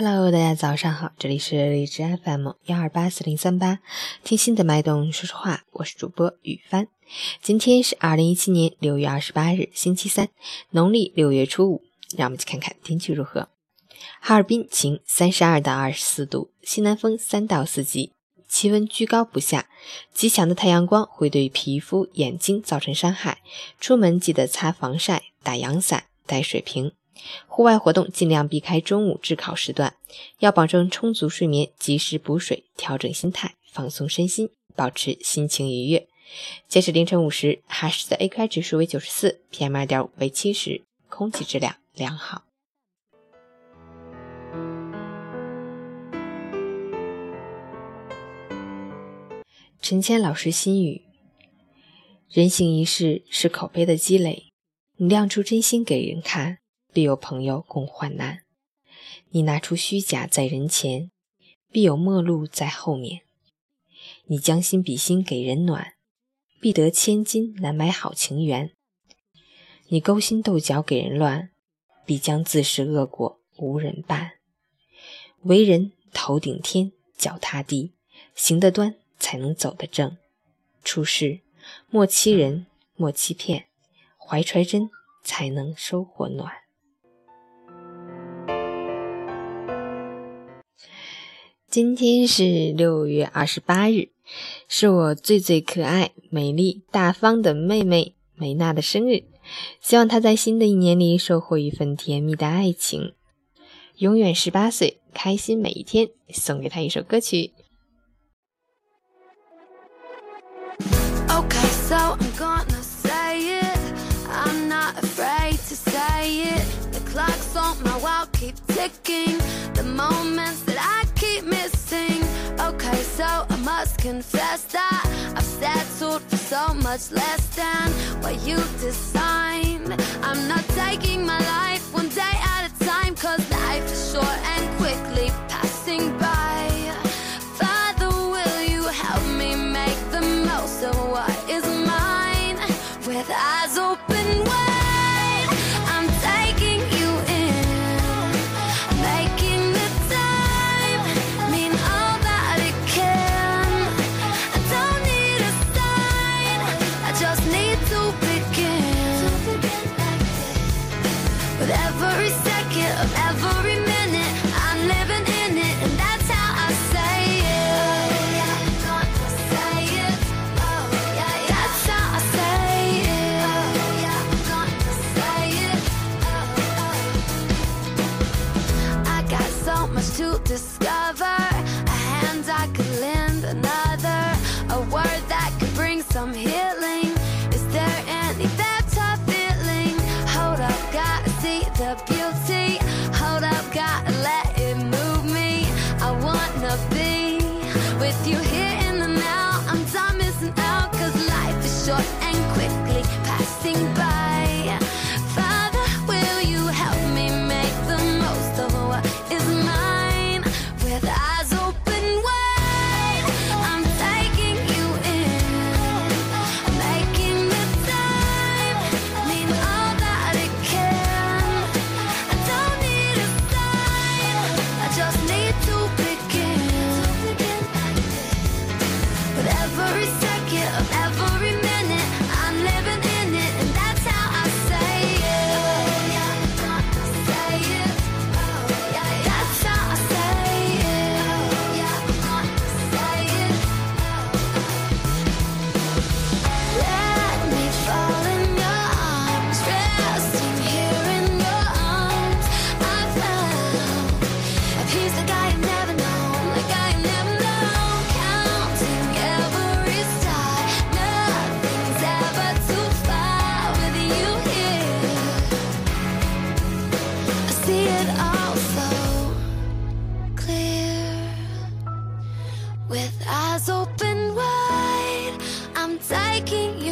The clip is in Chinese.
Hello，大家早上好，这里是荔枝 FM 幺二八四零三八，听心的脉动说说话，我是主播雨帆。今天是二零一七年六月二十八日，星期三，农历六月初五。让我们去看看天气如何。哈尔滨晴，三十二到二十四度，西南风三到四级，气温居高不下。极强的太阳光会对皮肤、眼睛造成伤害，出门记得擦防晒、打阳伞、带水瓶。户外活动尽量避开中午炙烤时段，要保证充足睡眠，及时补水，调整心态，放松身心，保持心情愉悦。截止凌晨五时，哈市的 AQI 指数为九十四，PM 二点五为七十，空气质量良好。陈谦老师心语：人行一世是口碑的积累，你亮出真心给人看。必有朋友共患难，你拿出虚假在人前，必有陌路在后面。你将心比心给人暖，必得千金难买好情缘。你勾心斗角给人乱，必将自食恶果无人伴。为人头顶天，脚踏地，行得端才能走得正。处事莫欺人，莫欺骗，怀揣真才能收获暖。今天是六月二十八日，是我最最可爱、美丽、大方的妹妹梅娜的生日。希望她在新的一年里收获一份甜蜜的爱情，永远十八岁，开心每一天。送给她一首歌曲。so I must confess that I've settled for so much less than what you designed. I'm not taking my life one day at a time, cause life is short and quickly passing by. Father, will you help me make the most of what to say it. Yeah, yeah, that's how I say it. Yeah, I'm gonna say it. I got so much to discover a hand I could lend another, a word that could bring some healing. Be with you here in the now. I'm done missing out, cause life is short. making you